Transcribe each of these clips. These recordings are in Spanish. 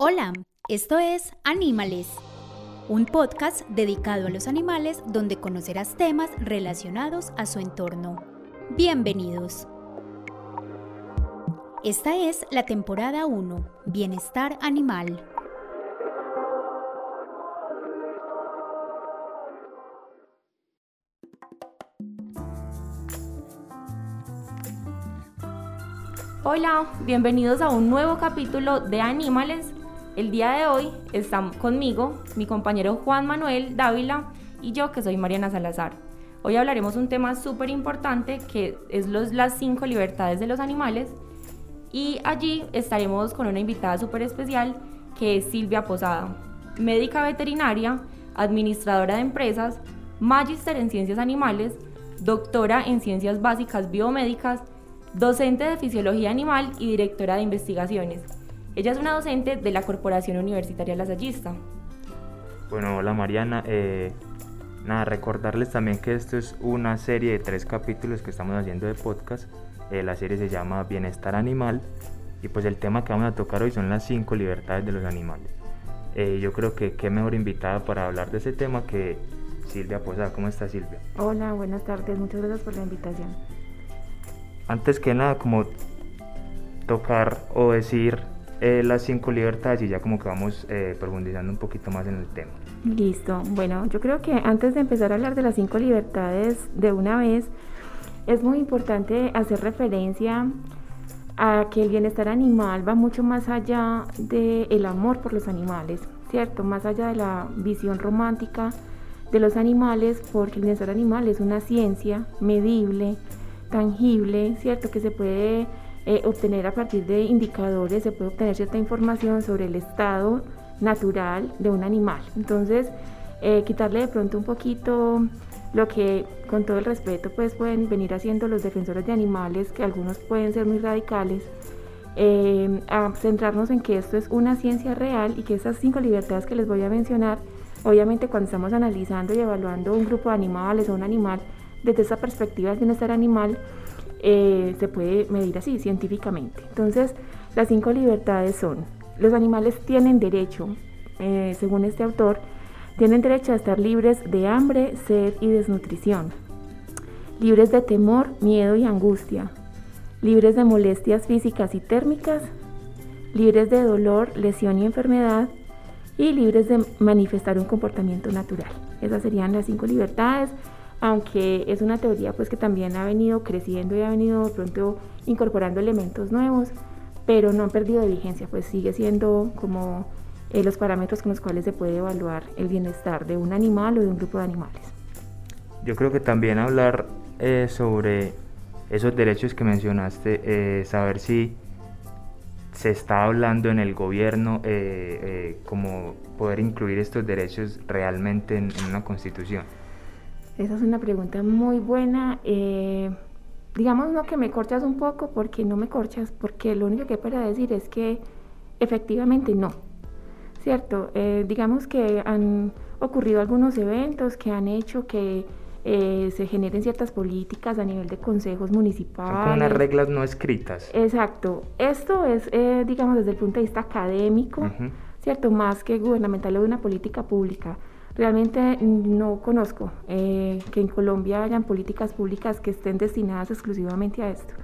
Hola, esto es Anímales, un podcast dedicado a los animales donde conocerás temas relacionados a su entorno. Bienvenidos. Esta es la temporada 1, Bienestar Animal. Hola, bienvenidos a un nuevo capítulo de Animales. El día de hoy están conmigo mi compañero Juan Manuel Dávila y yo que soy Mariana Salazar. Hoy hablaremos un tema súper importante que es los, las cinco libertades de los animales y allí estaremos con una invitada súper especial que es Silvia Posada, médica veterinaria, administradora de empresas, magíster en ciencias animales, doctora en ciencias básicas biomédicas, docente de fisiología animal y directora de investigaciones. Ella es una docente de la Corporación Universitaria Lasallista. Bueno, hola Mariana. Eh, nada, recordarles también que esto es una serie de tres capítulos que estamos haciendo de podcast. Eh, la serie se llama Bienestar Animal y pues el tema que vamos a tocar hoy son las cinco libertades de los animales. Eh, yo creo que qué mejor invitada para hablar de ese tema que Silvia Posada. ¿Cómo está Silvia? Hola, buenas tardes. Muchas gracias por la invitación antes que nada como tocar o decir eh, las cinco libertades y ya como que vamos eh, profundizando un poquito más en el tema. Listo. Bueno, yo creo que antes de empezar a hablar de las cinco libertades de una vez, es muy importante hacer referencia a que el bienestar animal va mucho más allá del amor por los animales, ¿cierto? Más allá de la visión romántica de los animales, porque el bienestar animal es una ciencia medible, tangible, ¿cierto? Que se puede eh, obtener a partir de indicadores, se puede obtener cierta información sobre el estado natural de un animal. Entonces, eh, quitarle de pronto un poquito lo que con todo el respeto pues pueden venir haciendo los defensores de animales, que algunos pueden ser muy radicales, eh, a centrarnos en que esto es una ciencia real y que esas cinco libertades que les voy a mencionar, obviamente cuando estamos analizando y evaluando un grupo de animales o un animal, desde esa perspectiva del bienestar animal eh, se puede medir así científicamente. Entonces, las cinco libertades son, los animales tienen derecho, eh, según este autor, tienen derecho a estar libres de hambre, sed y desnutrición, libres de temor, miedo y angustia, libres de molestias físicas y térmicas, libres de dolor, lesión y enfermedad, y libres de manifestar un comportamiento natural. Esas serían las cinco libertades aunque es una teoría pues que también ha venido creciendo y ha venido pronto incorporando elementos nuevos, pero no han perdido de vigencia, pues sigue siendo como eh, los parámetros con los cuales se puede evaluar el bienestar de un animal o de un grupo de animales. Yo creo que también hablar eh, sobre esos derechos que mencionaste, eh, saber si se está hablando en el gobierno como poder incluir estos derechos realmente en una constitución. Esa es una pregunta muy buena. Eh, digamos no que me corchas un poco porque no me corchas, porque lo único que hay para decir es que efectivamente no. ¿Cierto? Eh, digamos que han ocurrido algunos eventos que han hecho que eh, se generen ciertas políticas a nivel de consejos municipales. Son como unas reglas no escritas. Exacto. Esto es, digamos, desde el punto de vista académico, ¿cierto? Más que gubernamental o de una política pública. Realmente no conozco eh, que en Colombia hayan políticas públicas que estén destinadas exclusivamente a esto.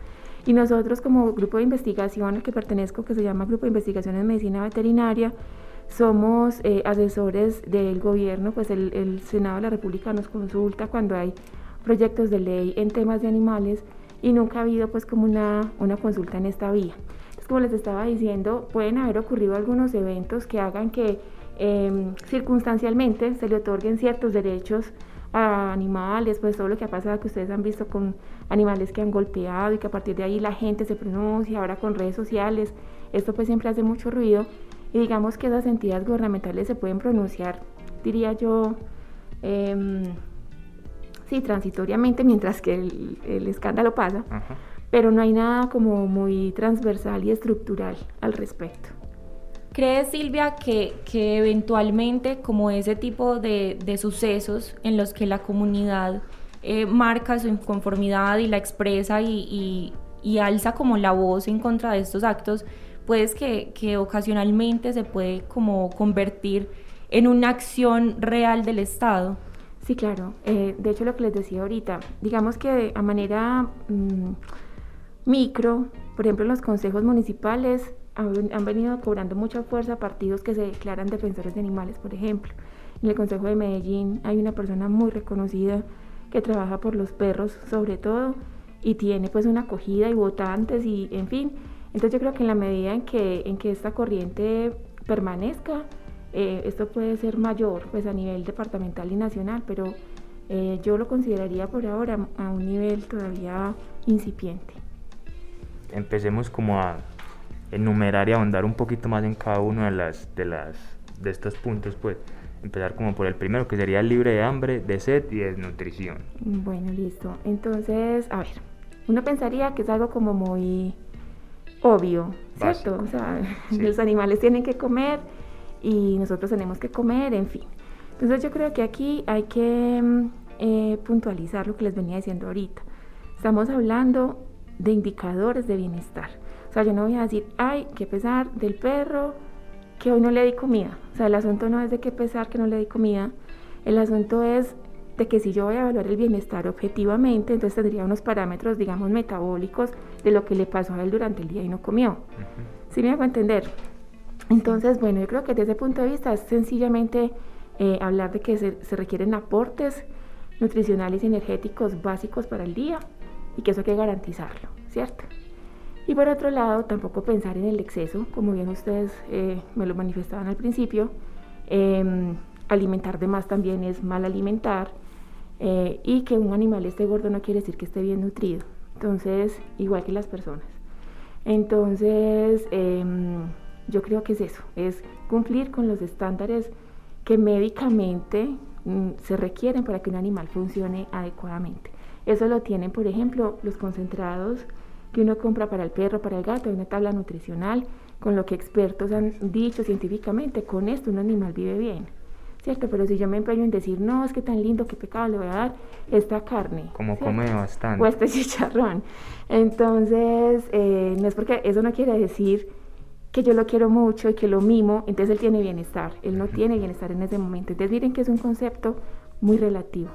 Y nosotros como grupo de investigación al que pertenezco, que se llama Grupo de Investigación en Medicina Veterinaria, somos eh, asesores del gobierno, pues el, Senado de la República nos consulta cuando hay proyectos de ley en temas de animales y nunca ha habido pues como una, una consulta en esta vía. Entonces, como les estaba diciendo, pueden haber ocurrido algunos eventos que hagan que Em, circunstancialmente se le otorguen ciertos derechos a animales, pues todo lo que ha pasado que ustedes han visto con animales que han golpeado y que a partir de ahí la gente se pronuncia, ahora con redes sociales, esto pues siempre hace mucho ruido y digamos que esas entidades gubernamentales se pueden pronunciar, diría yo, eh, sí, transitoriamente mientras que el, escándalo pasa, pero no hay nada como muy transversal y estructural al respecto. ¿Cree Silvia que, que, eventualmente como ese tipo de, de, sucesos en los que la comunidad eh, marca su inconformidad y la expresa y, y, y, alza como la voz en contra de estos actos, puedes que, que ocasionalmente se puede como convertir en una acción real del Estado. Sí, claro. Eh, de hecho, lo que les decía ahorita, digamos que a manera mm, micro, por ejemplo, los consejos municipales han, venido cobrando mucha fuerza partidos que se declaran defensores de animales, por ejemplo. En el Consejo de Medellín hay una persona muy reconocida que trabaja por los perros, sobre todo, y tiene pues una acogida y votantes y en fin. Entonces yo creo que en la medida en que, en que esta corriente permanezca, eh, esto puede ser mayor pues a nivel departamental y nacional, pero eh, yo lo consideraría por ahora a un nivel todavía incipiente. Empecemos como a enumerar y ahondar un poquito más en cada uno de las de las de estos puntos, pues empezar como por el primero que sería libre de hambre, de sed y desnutrición. Bueno, listo. Entonces, a ver, uno pensaría que es algo como muy obvio, ¿cierto? O sea, los animales tienen que comer y nosotros tenemos que comer, en fin. Entonces yo creo que aquí hay que mm, eh, puntualizar lo que les venía diciendo ahorita. Estamos hablando de indicadores de bienestar. O sea, yo no voy a decir, ay, qué pesar del perro que hoy no le di comida. O sea, el asunto no es de qué pesar que no le di comida. El asunto es de que si yo voy a evaluar el bienestar objetivamente, entonces tendría unos parámetros, digamos, metabólicos de lo que le pasó a él durante el día y no comió. ¿Sí me hago entender? Entonces, bueno, yo creo que desde ese punto de vista es sencillamente eh, hablar de que se, requieren aportes nutricionales y energéticos básicos para el día y que eso hay que garantizarlo, ¿cierto? Y por otro lado, tampoco pensar en el exceso, como bien ustedes eh, me lo manifestaban al principio. Em, alimentar de más también es mal alimentar eh, y que un animal esté gordo no quiere decir que esté bien nutrido. Entonces, igual que las personas. Entonces, em, yo creo que es eso, es cumplir con los estándares que médicamente mm, se requieren para que un animal funcione adecuadamente. Eso lo tienen, por ejemplo, los concentrados que uno compra para el perro, para el gato, hay una tabla nutricional con lo que expertos han dicho científicamente, con esto un animal vive bien. ¿Cierto? Pero si yo me empeño en decir, no, es que tan lindo, qué pecado le voy a dar esta carne. Como come bastante. O este chicharrón. Entonces, eh, no es porque eso no quiere decir que yo lo quiero mucho y que lo mimo, entonces él tiene bienestar. Él no tiene bienestar en ese momento. Entonces miren que es un concepto muy relativo.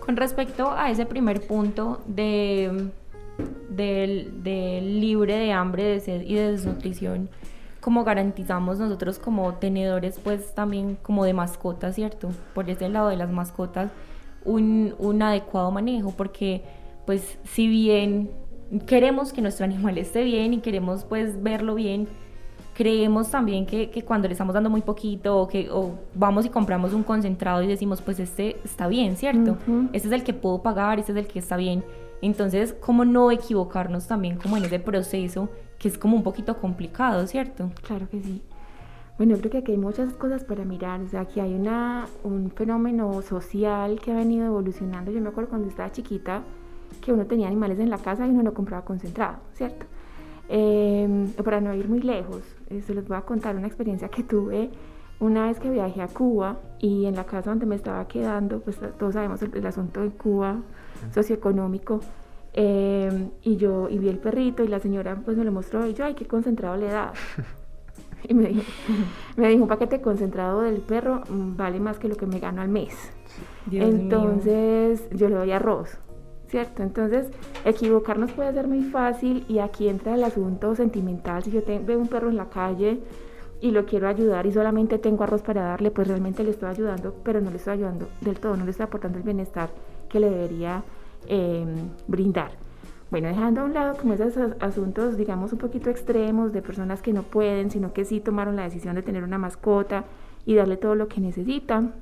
Con respecto a ese primer punto de, del, libre de hambre, de sed y de desnutrición, como garantizamos nosotros como tenedores, pues también como de mascotas, ¿cierto? Por ese lado de las mascotas, un, un adecuado manejo, porque pues si bien queremos que nuestro animal esté bien y queremos pues verlo bien, creemos también que, que, cuando le estamos dando muy poquito o que o vamos y compramos un concentrado y decimos pues este está bien, ¿cierto? Este es el que puedo pagar, este es el que está bien. Entonces, ¿cómo no equivocarnos también como en ese proceso que es como un poquito complicado, ¿cierto? Claro que sí. Bueno, creo que aquí hay muchas cosas para mirar, o sea, aquí hay una, un fenómeno social que ha venido evolucionando. Yo me acuerdo cuando estaba chiquita, que uno tenía animales en la casa y uno no compraba concentrado, ¿cierto? Eh, para no ir muy lejos, eh, se les voy a contar una experiencia que tuve una vez que viajé a Cuba y en la casa donde me estaba quedando, pues todos sabemos el, asunto de Cuba socioeconómico, eh, y yo y vi el perrito y la señora pues me lo mostró y yo, ay, qué concentrado le da. y me dijo, me dijo, un paquete concentrado del perro mm, vale más que lo que me gano al mes. Entonces yo le doy arroz. ¿cierto? Entonces, equivocarnos puede ser muy fácil y aquí entra el asunto sentimental. Si yo veo un perro en la calle y lo quiero ayudar y solamente tengo arroz para darle, pues realmente le estoy ayudando, pero no le estoy ayudando del todo, no le estoy aportando el bienestar que le debería em, brindar. Bueno, dejando a un lado como esos asuntos, digamos, un poquito extremos de personas que no pueden, sino que sí tomaron la decisión de tener una mascota y darle todo lo que necesitan.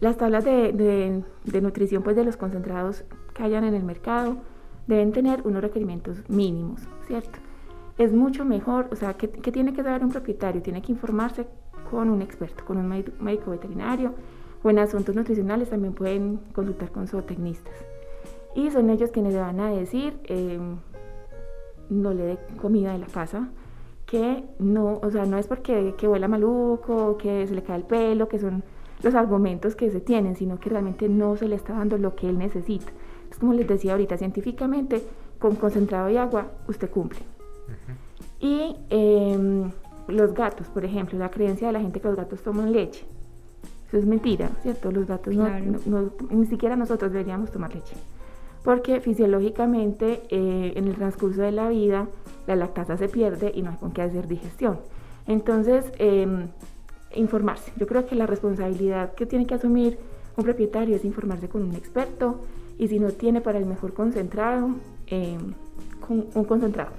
Las tablas de, nutrición pues, de los concentrados que hayan en el mercado deben tener unos requerimientos mínimos, ¿cierto? Es mucho mejor, o sea, ¿qué, tiene que saber un propietario? Tiene que informarse con un experto, con un médico veterinario o en asuntos nutricionales también pueden consultar con zootecnistas. Y son ellos quienes le van a decir, em, no le dé comida de la casa, que no, o sea, no es porque que huela maluco, que se le cae el pelo, que son los argumentos que se tienen, sino que realmente no se le está dando lo que él necesita. Es como les decía ahorita, científicamente, con concentrado de agua usted cumple. Y em, los gatos, por ejemplo, la creencia de la gente que los gatos toman leche. Eso es mentira, ¿cierto? Los gatos ni siquiera nosotros deberíamos tomar leche. Porque fisiológicamente eh, en el transcurso de la vida la lactasa se pierde y no hay con qué hacer digestión. Entonces, em, informarse. Yo creo que la responsabilidad que tiene que asumir un propietario es informarse con un experto y si no tiene para el mejor concentrado, em, con un concentrado.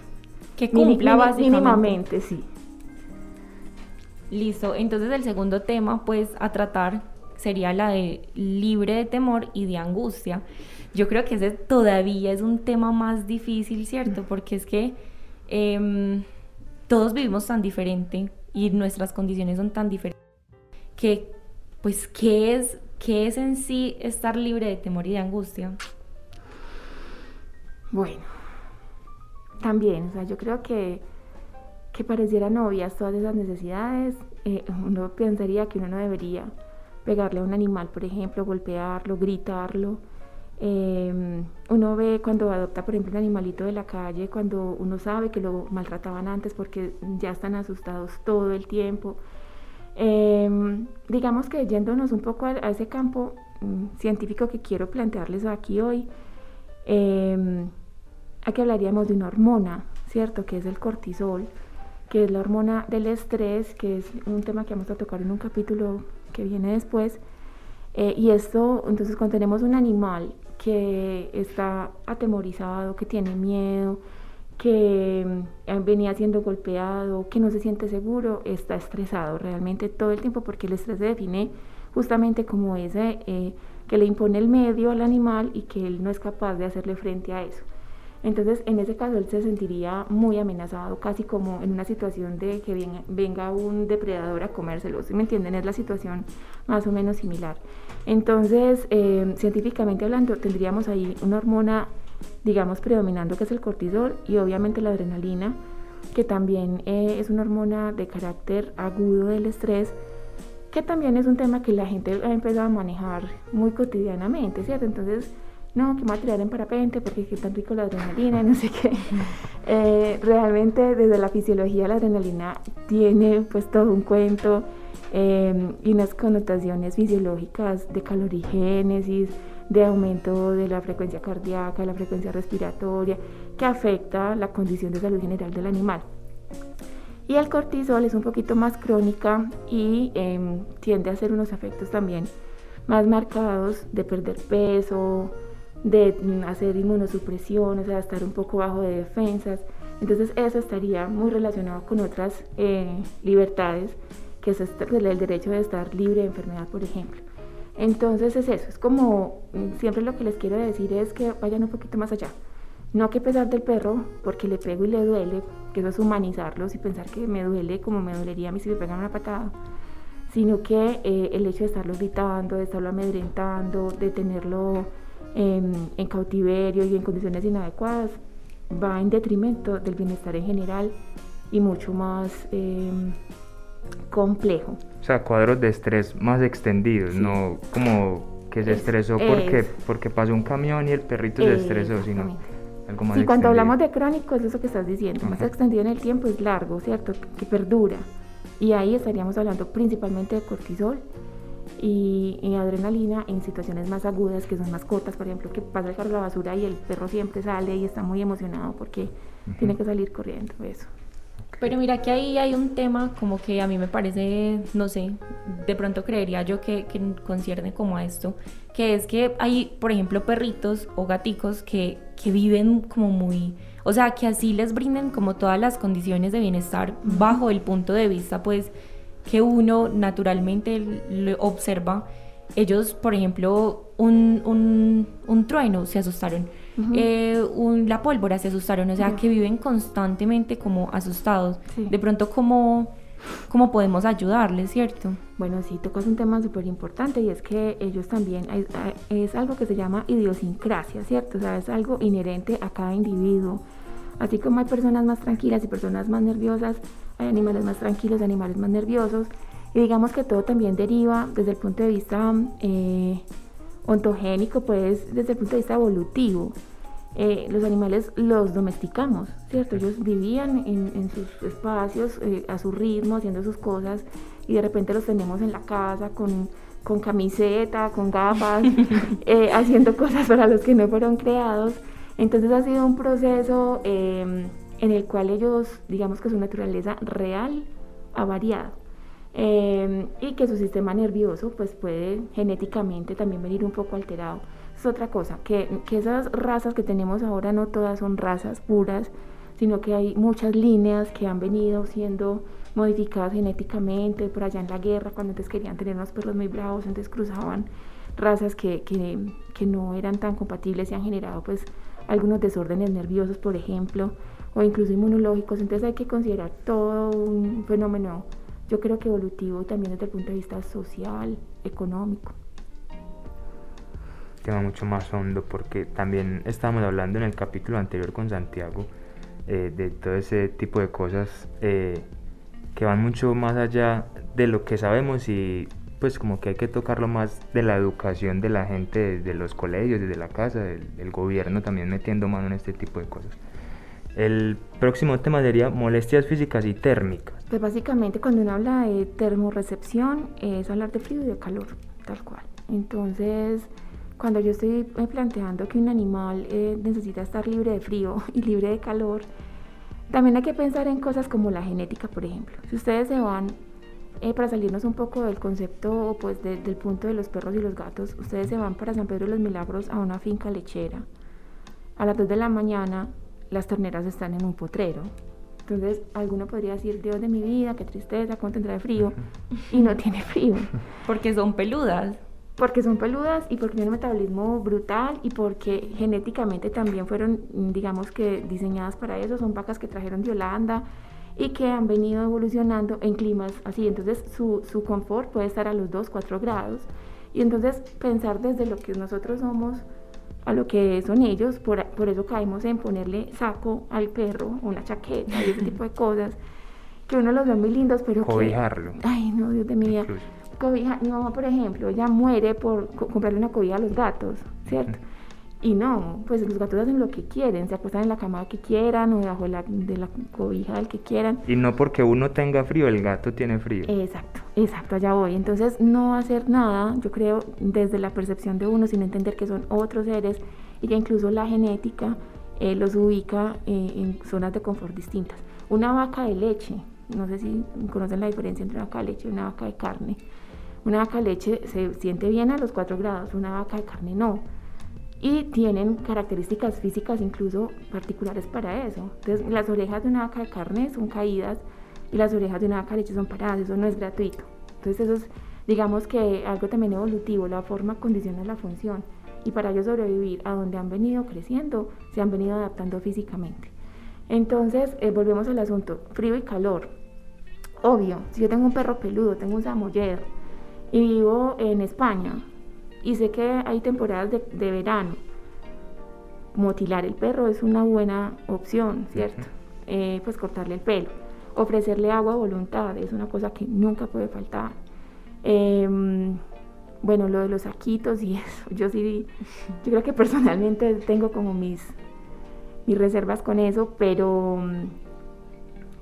Que cumpla básicamente. Mínimamente, sí. Listo, entonces el segundo tema pues a tratar sería la de libre de temor y de angustia. Yo creo que ese todavía es un tema más difícil, ¿cierto? Porque es que em, todos vivimos tan diferente y nuestras condiciones son tan diferentes que pues ¿qué es, qué es en sí estar libre de temor y de angustia? Bueno, también, o sea, yo creo que, que parecieran obvias todas esas necesidades. Eh, uno pensaría que uno no debería pegarle a un animal, por ejemplo, golpearlo, gritarlo. Em, uno ve cuando adopta, por ejemplo, un animalito de la calle, cuando uno sabe que lo maltrataban antes porque ya están asustados todo el tiempo. Em, digamos que yéndonos un poco a, ese campo mm, científico que quiero plantearles aquí hoy, em, Aquí hablaríamos de una hormona, ¿cierto? Que es el cortisol, es la hormona del estrés, que es un tema que vamos a tocar en un capítulo que viene después. Eh, y esto, entonces, cuando tenemos un animal que está atemorizado, que tiene miedo, que mm, venía siendo golpeado, que no se siente seguro, está estresado realmente todo el tiempo porque el estrés se define justamente como ese eh, que le impone el medio al animal y que él no es capaz de hacerle frente a eso. Entonces, en ese caso, él se sentiría muy amenazado, casi como en una situación de que venga, un depredador a comérselo. ¿Sí me entienden? Es la situación más o menos similar. Entonces, eh, científicamente hablando, tendríamos ahí una hormona, digamos, predominando, que es el cortisol, y obviamente la adrenalina, que también eh, es una hormona de carácter agudo del estrés, que también es un tema que la gente ha empezado a manejar muy cotidianamente, ¿cierto? Entonces, no, que me voy a tirar en parapente porque es tan rico la adrenalina y no sé qué. Eh, realmente desde la fisiología la adrenalina tiene pues todo un cuento em, y unas connotaciones fisiológicas de calorigénesis, de aumento de la frecuencia cardíaca, de la frecuencia respiratoria, que afecta la condición de salud general del animal. Y el cortisol es un poquito más crónica y em, tiende a hacer unos efectos también más marcados de perder peso, de hacer inmunosupresión, o sea, estar un poco bajo de defensas. Entonces eso estaría muy relacionado con otras eh, libertades, que es pues, el derecho de estar libre de enfermedad, por ejemplo. Entonces es eso, es como mm, siempre lo que les quiero decir es que vayan un poquito más allá. No que pesar del perro porque le pego y le duele, que eso es humanizarlos y pensar que me duele como me dolería a mí si me pegan una patada, sino que eh, el hecho de estarlo gritando, de estarlo amedrentando, de tenerlo en, cautiverio y en condiciones inadecuadas va en detrimento del bienestar en general y mucho más em, complejo. O sea, cuadros de estrés más extendidos, no como que se estresó porque, porque pasó un camión y el perrito se estresó, sino algo más Sí, cuando hablamos de crónico es eso que estás diciendo, más extendido en el tiempo es largo, ¿cierto? que perdura. Y ahí estaríamos hablando principalmente de cortisol y, adrenalina en situaciones más agudas que son más cortas, por ejemplo, que pasa el carro la basura y el perro siempre sale y está muy emocionado porque tiene que salir corriendo, eso. Pero mira que ahí hay un tema como que a mí me parece, no sé, de pronto creería yo que, que concierne como a esto, que es que hay, por ejemplo, perritos o gaticos que, que viven como muy, o sea, que así les brinden como todas las condiciones de bienestar bajo el punto de vista, pues, que uno naturalmente observa. Ellos, por ejemplo, un, un, trueno se asustaron, eh, la pólvora se asustaron, o sea, que viven constantemente como asustados. De pronto, ¿cómo, ¿cómo podemos ayudarles, cierto? Bueno, sí, tocas un tema súper importante y es que ellos también, es, algo que se llama idiosincrasia, ¿cierto? O sea, es algo inherente a cada individuo. Así como hay personas más tranquilas y personas más nerviosas, hay animales más tranquilos, animales más nerviosos. Y digamos que todo también deriva desde el punto de vista eh, ontogénico, pues desde el punto de vista evolutivo. eh, los animales los domesticamos, ¿cierto? Ellos vivían en, sus espacios, eh, a su ritmo, haciendo sus cosas, y de repente los tenemos en la casa con, con camiseta, con gafas, eh, haciendo cosas para los que no fueron creados. Entonces ha sido un proceso em, en el cual ellos, digamos que su naturaleza real ha variado. Em, y que su sistema nervioso pues puede genéticamente también venir un poco alterado es otra cosa, que, esas razas que tenemos ahora no todas son razas puras, sino que hay muchas líneas que han venido siendo modificadas genéticamente por allá en la guerra, cuando antes querían tener unos perros muy bravos, entonces cruzaban razas que, que, no eran tan compatibles y han generado pues algunos desórdenes nerviosos, por ejemplo, o incluso inmunológicos, entonces hay que considerar todo un fenómeno, yo creo que evolutivo también desde el punto de vista social, económico. Tema mucho más hondo porque también estábamos hablando en el capítulo anterior con Santiago eh, de todo ese tipo de cosas eh, que van mucho más allá de lo que sabemos y pues como que hay que tocarlo más de la educación de la gente desde los colegios, desde la casa, del, gobierno también metiendo mano en este tipo de cosas. El próximo tema sería molestias físicas y térmicas. Pues básicamente cuando uno habla de termorrecepción es hablar de frío y de calor, tal cual. Entonces, cuando yo estoy eh, planteando que un animal eh, necesita estar libre de frío y libre de calor, también hay que pensar en cosas como la genética, por ejemplo. Si ustedes se van, eh, para salirnos un poco del concepto pues del punto de los perros y los gatos, ustedes se van para San Pedro de los Milagros a una finca lechera. A las 2 de la mañana las terneras están en un potrero. Entonces, alguno podría decir, Dios de mi vida, qué tristeza, cómo tendrá de frío. Y no tiene frío. Porque son peludas porque son peludas y porque tienen un metabolismo brutal y porque genéticamente también fueron, digamos que diseñadas para eso, son vacas que trajeron de Holanda y que han venido evolucionando en climas así, entonces su, su confort puede estar a los 2, 4 grados. Y entonces pensar desde lo que nosotros somos a lo que son ellos, por, por eso caemos en ponerle saco al perro, una chaqueta y ese tipo de cosas, que uno los ve muy lindos, pero Cobijarlo. ay, no, Dios de mi vida. Cobija, mi mamá, por ejemplo, ella muere por comprarle una cobija a los gatos, ¿cierto? Y no, pues los gatos hacen lo que quieren, se acuestan en la cama que quieran o debajo de la, de la cobija del que quieran. Y no porque uno tenga frío, el gato tiene frío. Exacto, exacto, allá voy. Entonces, no hacer nada, yo creo, desde la percepción de uno, sin entender que son otros seres y que incluso la genética eh, los ubica eh, en zonas de confort distintas. Una vaca de leche, no sé si conocen la diferencia entre una vaca de leche y una vaca de carne una vaca de leche se siente bien a los 4 grados, una vaca de carne no. Y tienen características físicas incluso particulares para eso. Entonces, las orejas de una vaca de carne son caídas y las orejas de una vaca de leche son paradas. Eso no es gratuito. Entonces, eso es, digamos que algo también evolutivo. La forma condiciona la función. Y para ellos sobrevivir a donde han venido creciendo, se han venido adaptando físicamente. Entonces, eh, volvemos al asunto, frío y calor. Obvio, si yo tengo un perro peludo, tengo un samoyedo, y vivo en España y sé que hay temporadas de, verano. Motilar el perro es una buena opción, ¿cierto? Eh, pues cortarle el pelo. Ofrecerle agua a voluntad es una cosa que nunca puede faltar. Em, bueno, lo de los saquitos y eso, yo sí, yo creo que personalmente tengo como mis, mis reservas con eso, pero,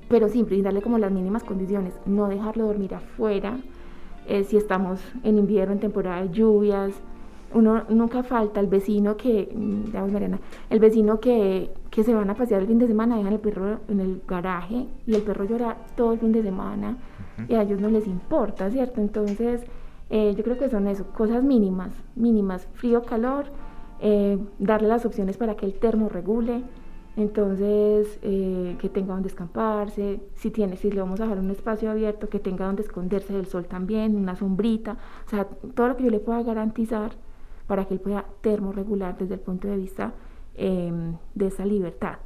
pero sí, brindarle como las mínimas condiciones, no dejarlo dormir afuera, eh, si estamos en invierno, en temporada de lluvias. Uno nunca falta el vecino que, mm, Mariana, el vecino que, que se van a pasear el fin de semana, dejan el perro en el garaje y el perro llora todo el fin de semana y a ellos no les importa, ¿cierto? Entonces, eh, yo creo que son eso, cosas mínimas, mínimas, frío, calor, eh, darle las opciones para que el termo regule, entonces, eh, que tenga donde escamparse, si tiene, si le vamos a dejar un espacio abierto, que tenga donde esconderse del sol también, una sombrita, o sea, todo lo que yo le pueda garantizar para que él pueda termorregular desde el punto de vista em, de esa libertad.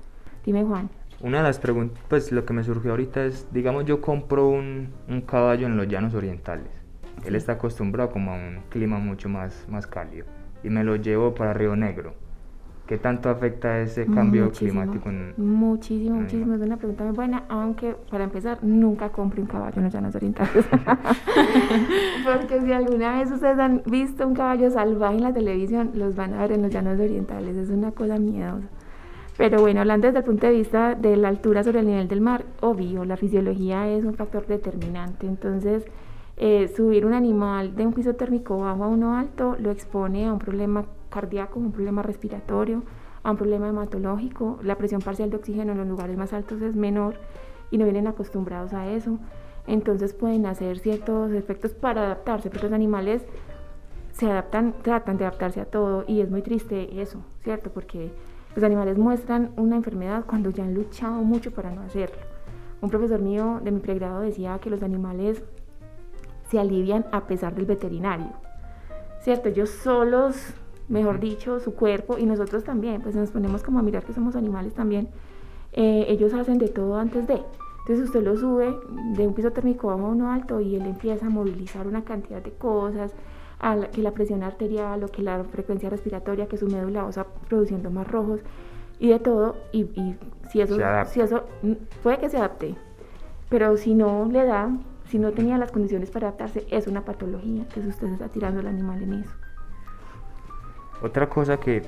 Dime, Juan. Una de las preguntas, pues lo que me surgió ahorita es, digamos, yo compro un, un caballo en los llanos orientales. Él está acostumbrado como a un clima mucho más, más cálido y me lo llevo para Río Negro ¿Qué tanto afecta ese cambio climático? muchísimo, muchísimo. Es una pregunta muy buena, aunque para empezar, nunca compre un caballo en los llanos orientales. Porque si alguna vez ustedes han visto un caballo salvaje en la televisión, los van a ver en los llanos orientales. Es una cosa miedosa. Pero bueno, hablando desde el punto de vista de la altura sobre el nivel del mar, obvio, la fisiología es un factor determinante. Entonces, eh, subir un animal de un piso térmico bajo a uno alto lo expone a un problema cardíaco, un problema respiratorio, a un problema hematológico. La presión parcial de oxígeno en los lugares más altos es menor y no vienen acostumbrados a eso. Entonces pueden hacer ciertos efectos para adaptarse, pero los animales se adaptan, tratan de adaptarse a todo y es muy triste eso, ¿cierto? Porque los animales muestran una enfermedad cuando ya han luchado mucho para no hacerlo. Un profesor mío de mi pregrado decía que los animales se alivian a pesar del veterinario, ¿cierto? Ellos solos, mejor dicho, su cuerpo y nosotros también, pues nos ponemos como a mirar que somos animales también. Eh, ellos hacen de todo antes de. Entonces usted lo sube de un piso térmico a uno alto y él empieza a movilizar una cantidad de cosas, que la presión arterial o que la frecuencia respiratoria, que su médula osa produciendo más rojos y de todo. Y, si, eso, si eso mm, puede que se adapte, pero si no le da, si no tenía las condiciones para adaptarse, es una patología. Entonces usted está tirando el animal en eso. Otra cosa que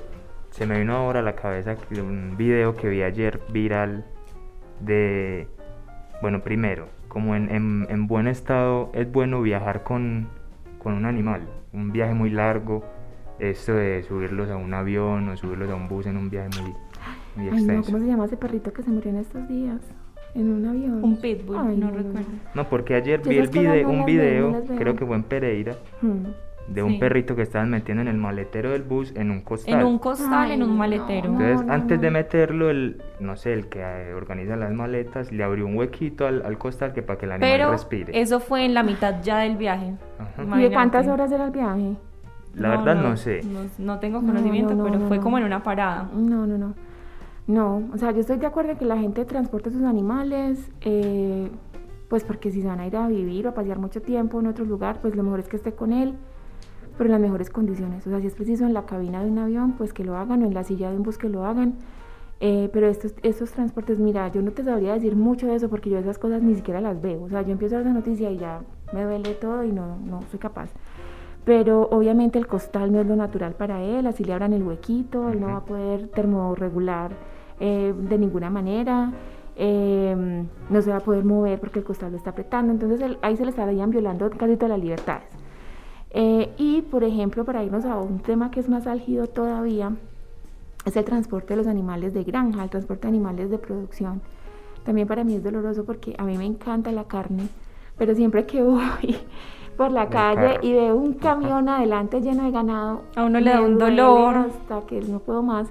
se me vino ahora a la cabeza, un video que vi ayer viral de, bueno, primero, como en, en buen estado es bueno viajar con con un animal, un viaje muy largo, esto de subirlos a un avión o subirlos a un bus en un viaje muy, muy extenso. ¿Cómo se llama ese perrito que se murió en estos días? En un avión. Un pitbull, no, recuerdo. No, porque ayer vi el video, un video, creo que fue en Pereira, hmm de un perrito que estaban metiendo en el maletero del bus en un costal. En un costal, en un maletero. Entonces, antes de meterlo, el, no sé, el que eh, organiza las maletas, le abrió un huequito al, al costal que para que el animal Pero respire. eso fue en la mitad ya del viaje. ¿Y de cuántas horas era el viaje? La verdad no, sé. No, tengo conocimiento, pero fue como en una parada. No, no, no. No, o sea, yo estoy de acuerdo en que la gente transporte sus animales, eh, pues porque si se van a ir a vivir o a pasear mucho tiempo en otro lugar, pues lo mejor es que esté con él pero en las mejores condiciones. O sea, si es preciso en la cabina de un avión, pues que lo hagan, o en la silla de un bus que lo hagan. Eh, pero estos, estos transportes, mira, yo no te sabría decir mucho de eso porque yo esas cosas ni siquiera las veo. O sea, yo empiezo a ver esa noticia y ya me duele todo y no, no soy capaz. Pero obviamente el costal no es lo natural para él, así le abran el huequito, él no va a poder termorregular eh, de ninguna manera. Eh, no se va a poder mover porque el costal lo está apretando, entonces ahí se le estarían violando casi todas las libertades. Eh, y, por ejemplo, para irnos a un tema que es más álgido todavía, es el transporte de los animales de granja, el transporte de animales de producción. También para mí es doloroso porque a mí me encanta la carne, pero siempre que voy por la calle y veo un camión adelante lleno de ganado, a uno le da un dolor. hasta que no puedo más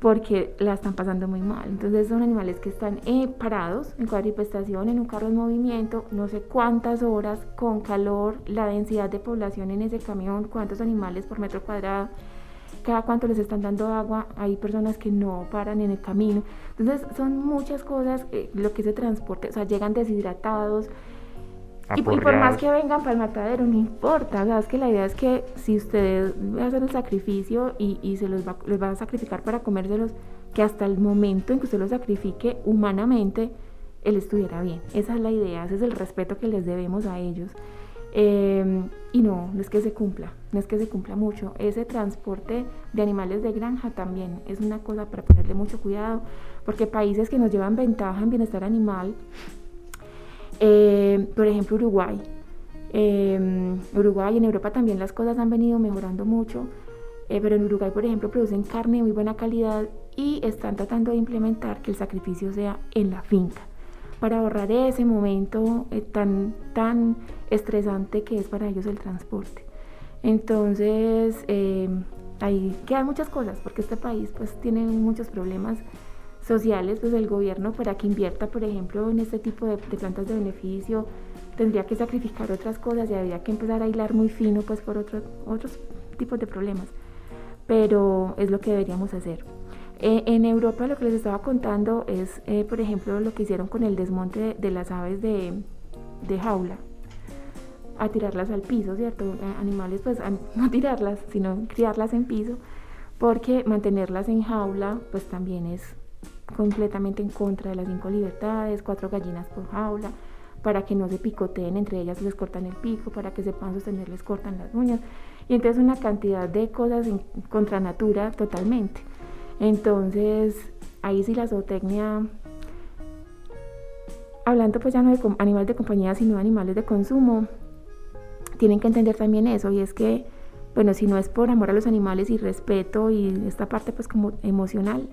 porque la están pasando muy mal. Entonces son animales que están eh, parados en cuadripestación, en un carro en movimiento, no sé cuántas horas, con calor, la densidad de población en ese camión, cuántos animales por metro cuadrado, cada cuánto les están dando agua, hay personas que no paran en el camino. Entonces son muchas cosas, eh, lo que es el transporte, o sea, llegan deshidratados, y, por más que vengan para el matadero, no importa. O sea, es que la idea es que si usted va a hacer el sacrificio y, y se los va, les va a sacrificar para comérselos, que hasta el momento en que usted los sacrifique humanamente, él estuviera bien. Esa es la idea, ese es el respeto que les debemos a ellos. Em, y no, no es que se cumpla, no es que se cumpla mucho. Ese transporte de animales de granja también es una cosa para ponerle mucho cuidado, porque países que nos llevan ventaja en bienestar animal, eh, por ejemplo, Uruguay. Eh, Uruguay, en Europa también las cosas han venido mejorando mucho, eh, pero en Uruguay, por ejemplo, producen carne de muy buena calidad y están tratando de implementar que el sacrificio sea en la finca, para ahorrar ese momento tan, tan estresante que es para ellos el transporte. Entonces, ahí quedan muchas cosas, porque este país pues tiene muchos problemas sociales, pues el gobierno para que invierta, por ejemplo, en este tipo de, plantas de beneficio, tendría que sacrificar otras cosas y habría que empezar a hilar muy fino pues por otros tipos de problemas. Pero es lo que deberíamos hacer. Eh, en Europa lo que les estaba contando es, eh, por ejemplo, lo que hicieron con el desmonte de, las aves de, de, jaula, a tirarlas al piso, ¿cierto? Animales, pues no tirarlas, sino criarlas en piso, porque mantenerlas en jaula, pues también es completamente en contra de las cinco libertades, cuatro gallinas por jaula, para que no se picoteen entre ellas, les cortan el pico, para que sepan sostener, les cortan las uñas. Y entonces una cantidad de cosas en contra natura totalmente. Entonces, ahí sí la zootecnia, hablando pues ya no de animales de compañía, sino animales de consumo, tienen que entender también eso, y es que, bueno, si no es por amor a los animales y respeto y esta parte pues como emocional,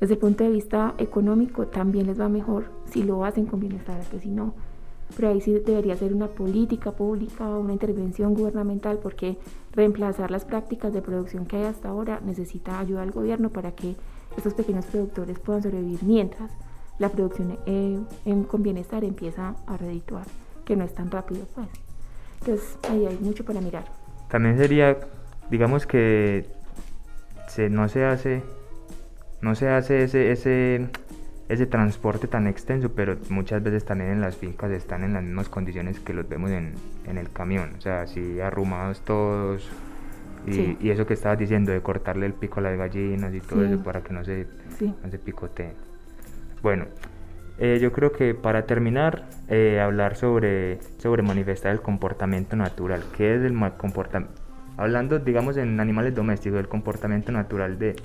desde el punto de vista económico también les va mejor si lo hacen con bienestar que si no. Pero ahí sí debería ser una política pública, una intervención gubernamental, porque reemplazar las prácticas de producción que hay hasta ahora necesita ayuda del gobierno para que estos pequeños productores puedan sobrevivir mientras la producción eh, con bienestar empieza a redituar, que no es tan rápido pues. Entonces ahí hay mucho para mirar. También sería, digamos que se, no se hace no se hace ese, ese, ese transporte tan extenso, pero muchas veces también en las fincas están en las mismas condiciones que los vemos en, en el camión, o sea, así arrumados todos. Y, y, eso que estabas diciendo de cortarle el pico a las gallinas y todo eso para que no se, no se picoteen. Bueno, eh, yo creo que para terminar, eh, hablar sobre, sobre manifestar el comportamiento natural. ¿Qué es el comportamiento? Hablando, digamos, en animales domésticos, el comportamiento natural de,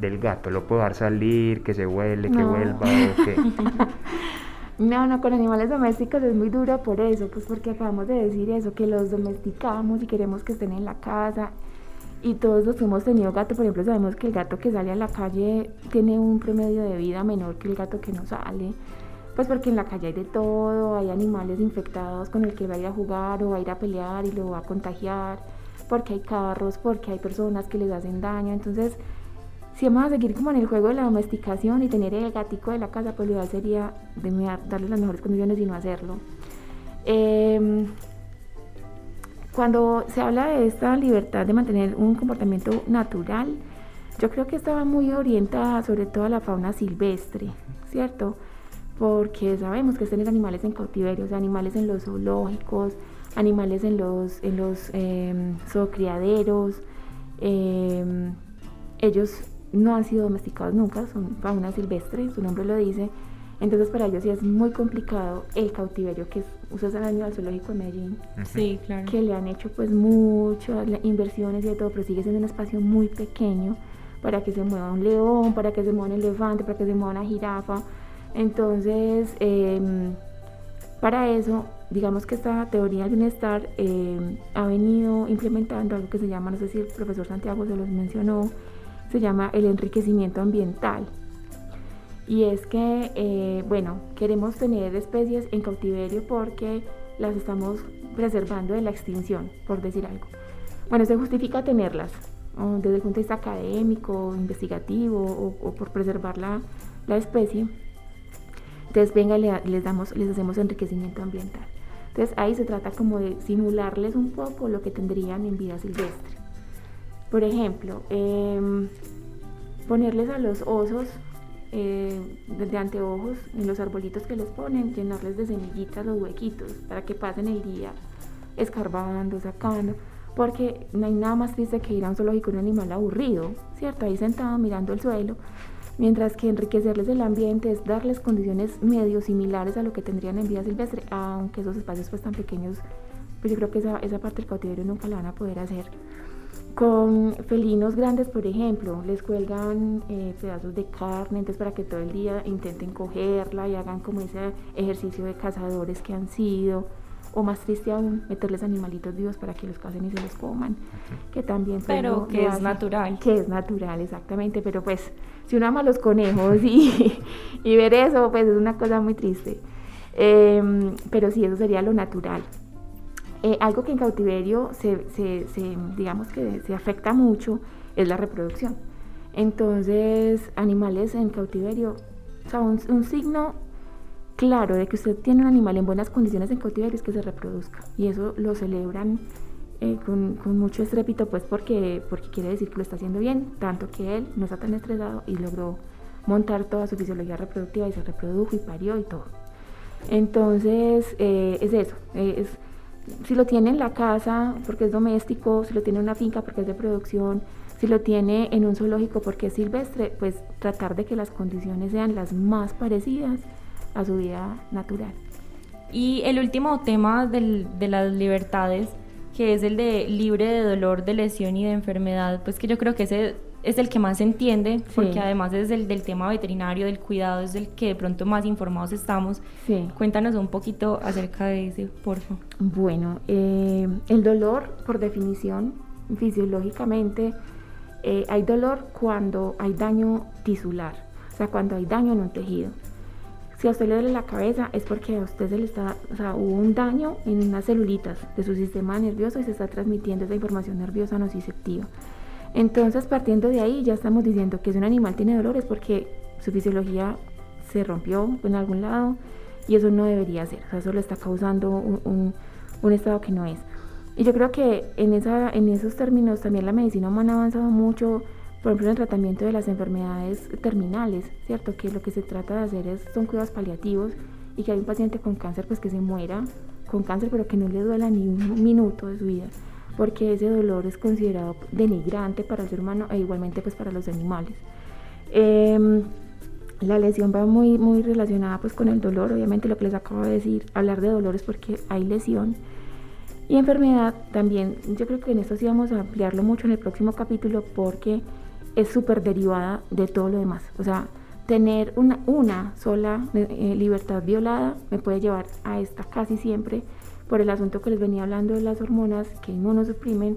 del gato? ¿Lo puedo dar salir, que se huele, que vuelva o qué? No, no, con animales domésticos es muy duro por eso, pues porque acabamos de decir eso, que los domesticamos y queremos que estén en la casa. Y todos los que hemos tenido gato, por ejemplo, sabemos que el gato que sale a la calle tiene un promedio de vida menor que el gato que no sale. Pues porque en la calle hay de todo, hay animales infectados con el que va a ir a jugar o va a ir a pelear y lo va a contagiar, porque hay carros, porque hay personas que les hacen daño. Entonces, si vamos a seguir como en el juego de la domesticación y tener el gatico de la casa, pues lo ideal sería darle las mejores condiciones y no hacerlo. Em, cuando se habla de esta libertad de mantener un comportamiento natural, yo creo que estaba muy orientada sobre todo a la fauna silvestre, ¿cierto? Porque sabemos que están animales en cautiverio, animales en los zoológicos, animales en los, en los em, zoocriaderos. Em, ellos no han sido domesticados nunca, son fauna silvestre, su nombre lo dice. Entonces para ellos sí es muy complicado el cautiverio que es, ustedes el año zoológico en Medellín. Sí, claro. Que le han hecho pues muchas inversiones y de todo, pero sigue siendo un espacio muy pequeño para que se mueva un león, para que se mueva un elefante, para que se mueva una jirafa. Entonces, em, para eso, digamos que esta teoría del bienestar em, ha venido implementando algo que se llama, no sé si el profesor Santiago se los mencionó, se llama el enriquecimiento ambiental. Y es que, eh, bueno, queremos tener especies en cautiverio porque las estamos preservando de la extinción, por decir algo. Bueno, se justifica tenerlas desde el punto de vista académico, investigativo o, por preservar la, la, especie. Entonces, venga, les, damos, les hacemos enriquecimiento ambiental. Entonces, ahí se trata como de simularles un poco lo que tendrían en vida silvestre. Por ejemplo, em, ponerles a los osos eh, anteojos en los arbolitos que les ponen, llenarles de semillitas los huequitos para que pasen el día escarbando, sacando, porque no hay nada más triste que ir a un zoológico un animal aburrido, ¿cierto? Ahí sentado mirando el suelo, mientras que enriquecerles el ambiente es darles condiciones medio similares a lo que tendrían en vida silvestre, aunque esos espacios pues tan pequeños, pues yo creo que esa parte del cautiverio nunca la van a poder hacer. Con felinos grandes, por ejemplo, les cuelgan eh, pedazos de carne, entonces para que todo el día intenten cogerla y hagan como ese ejercicio de cazadores que han sido, o más triste aún, meterles animalitos vivos para que los casen y se los coman, que también... Pues, pero que es natural. Que es natural, exactamente, pero pues si uno ama los conejos y, y ver eso, pues es una cosa muy triste. Em, pero sí, eso sería lo natural. Eh, algo que en cautiverio se, se, digamos que se afecta mucho es la reproducción. Entonces, animales en cautiverio, o sea, un, signo claro de que usted tiene un animal en buenas condiciones en cautiverio es que se reproduzca. Y eso lo celebran eh, con, con, mucho estrépito, pues porque, porque quiere decir que lo está haciendo bien, tanto que él no está tan estresado y logró montar toda su fisiología reproductiva y se reprodujo y parió y todo. Entonces, eh, es eso, es si lo tiene en la casa porque es doméstico, si lo tiene en una finca porque es de producción, si lo tiene en un zoológico porque es silvestre, pues tratar de que las condiciones sean las más parecidas a su vida natural. Y el último tema del, de las libertades, que es el de libre de dolor, de lesión y de enfermedad, pues que yo creo que ese es el que más se entiende, porque además es el del tema veterinario, del cuidado, es el que de pronto más informados estamos. Sí. Cuéntanos un poquito acerca de ese, por favor. Bueno, eh, el dolor, por definición, fisiológicamente, eh, hay dolor cuando hay daño tisular, o sea, cuando hay daño en un tejido. Si a usted le duele la cabeza es porque a usted se le está, o sea, hubo un daño en unas celulitas de su sistema nervioso y se está transmitiendo esa información nerviosa nociceptiva. Entonces, partiendo de ahí, ya estamos diciendo que si un animal tiene dolores porque su fisiología se rompió en algún lado y eso no debería ser, o sea, eso le está causando un, estado que no es. Y yo creo que en, esa, en esos términos también la medicina humana ha avanzado mucho, por ejemplo, en el tratamiento de las enfermedades terminales, ¿cierto? Que lo que se trata de hacer es, son cuidados paliativos y que hay un paciente con cáncer pues que se muera con cáncer pero que no le duela ni un minuto de su vida porque ese dolor es considerado denigrante para el ser humano e igualmente pues para los animales. Em, la lesión va muy, muy relacionada pues con el dolor, obviamente lo que les acabo de decir, hablar de dolores porque hay lesión. Y enfermedad también, yo creo que en esto sí vamos a ampliarlo mucho en el próximo capítulo porque es súper derivada de todo lo demás. O sea, tener una, una sola eh, libertad violada me puede llevar a esta casi siempre por el asunto que les venía hablando de las hormonas que inmunosuprimen,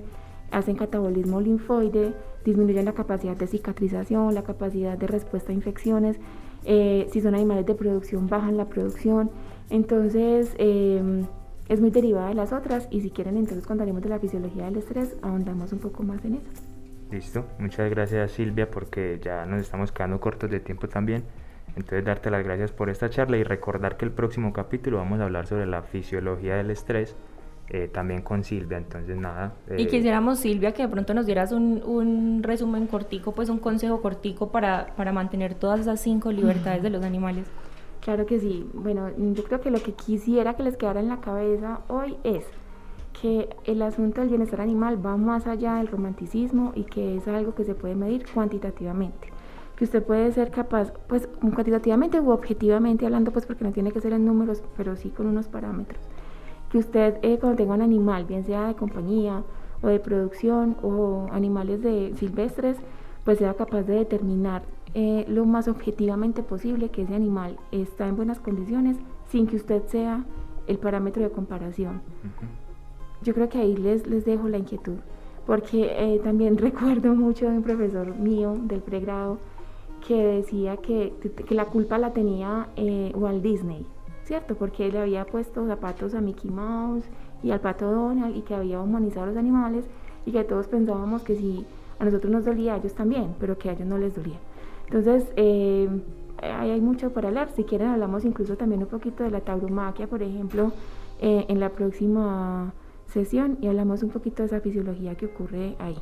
hacen catabolismo linfoide, disminuyen la capacidad de cicatrización, la capacidad de respuesta a infecciones, eh, si son animales de producción bajan la producción, entonces em, es muy derivada de las otras y si quieren entonces cuando hablemos de la fisiología del estrés ahondamos un poco más en eso. Listo, muchas gracias Silvia porque ya nos estamos quedando cortos de tiempo también. Entonces darte las gracias por esta charla y recordar que el próximo capítulo vamos a hablar sobre la fisiología del estrés, eh, también con Silvia, entonces nada. y eh, quisiéramos Silvia que de pronto nos dieras un, un resumen cortico, pues un consejo cortico para, para mantener todas esas cinco libertades de los animales. Claro que sí, bueno, yo creo que lo que quisiera que les quedara en la cabeza hoy es que el asunto del bienestar animal va más allá del romanticismo y que es algo que se puede medir cuantitativamente que usted puede ser capaz, pues cuantitativamente u objetivamente hablando, pues porque no tiene que ser en números, pero sí con unos parámetros. Que usted eh, cuando tenga un animal, bien sea de compañía o de producción o animales de silvestres, pues sea capaz de determinar eh, lo más objetivamente posible que ese animal está en buenas condiciones sin que usted sea el parámetro de comparación. Yo creo que ahí les, les dejo la inquietud, porque eh, también recuerdo mucho de un profesor mío del pregrado que decía que, que la culpa la tenía eh, Walt Disney, ¿cierto? Porque le había puesto zapatos a Mickey Mouse y al pato Donald y que había humanizado a los animales y que todos pensábamos que si a nosotros nos dolía, a ellos también, pero que a ellos no les dolía. Entonces, eh, hay mucho para hablar. Si quieren, hablamos incluso también un poquito de la tauromaquia, por ejemplo, eh, en la próxima sesión y hablamos un poquito de esa fisiología que ocurre ahí.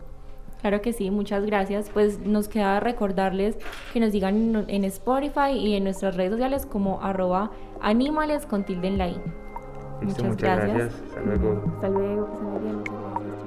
Claro que sí, muchas gracias. Pues nos queda recordarles que nos digan en Spotify y en nuestras redes sociales como arroba animales con tilde en la muchas, gracias. Hasta luego. Hasta luego.